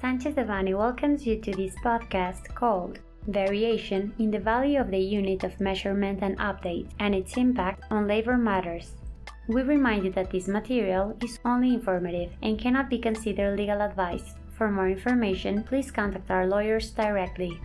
Sanchez Devanny welcomes you to this podcast called Variation in the Value of the Unit of Measurement and Update and its Impact on Labor Matters. We remind you that this material is only informative and cannot be considered legal advice. For more information, please contact our lawyers directly.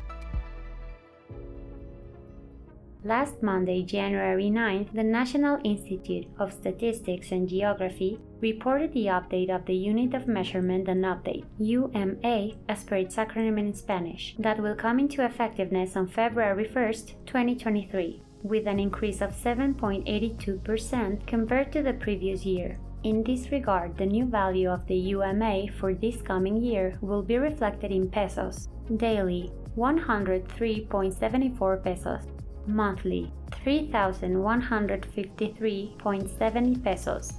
Last Monday, January 9th, the National Institute of Statistics and Geography reported the update of the Unit of Measurement and Update, UMA, as per its acronym in Spanish, that will come into effectiveness on February 1st, 2023, with an increase of 7.82% compared to the previous year. In this regard, the new value of the UMA for this coming year will be reflected in pesos. Daily, 103.74 pesos, monthly 3,153.70 pesos,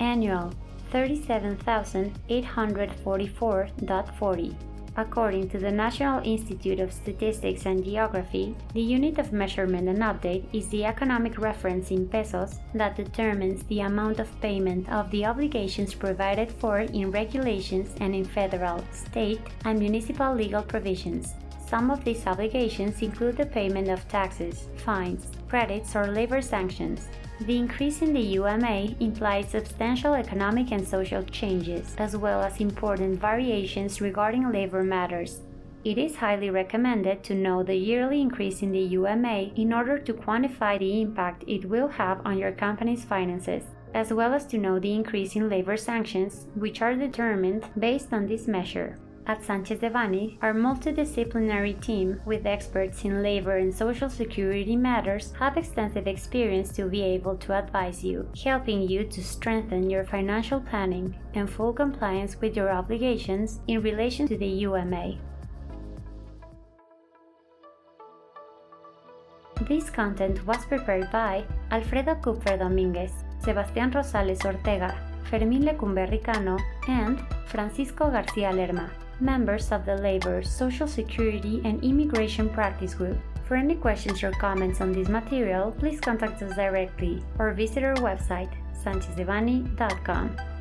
annual 37,844.40. According to the National Institute of Statistics and Geography, the unit of measurement and update is the economic reference in pesos that determines the amount of payment of the obligations provided for in regulations and in federal, state, and municipal legal provisions. Some of these obligations include the payment of taxes, fines, credits, or labor sanctions. The increase in the UMA implies substantial economic and social changes, as well as important variations regarding labor matters. It is highly recommended to know the yearly increase in the UMA in order to quantify the impact it will have on your company's finances, as well as to know the increase in labor sanctions, which are determined based on this measure. At Sanchez Devanny, our multidisciplinary team with experts in labor and social security matters have extensive experience to be able to advise you, helping you to strengthen your financial planning and full compliance with your obligations in relation to the UMA. This content was prepared by Alfredo Kupfer Dominguez, Sebastián Rosales Ortega, Fermín Lecumberri Cano, and Francisco García Lerma members of the Labor, Social Security, and Immigration Practice Group. For any questions or comments on this material, please contact us directly or visit our website, sanchezdevanny.com.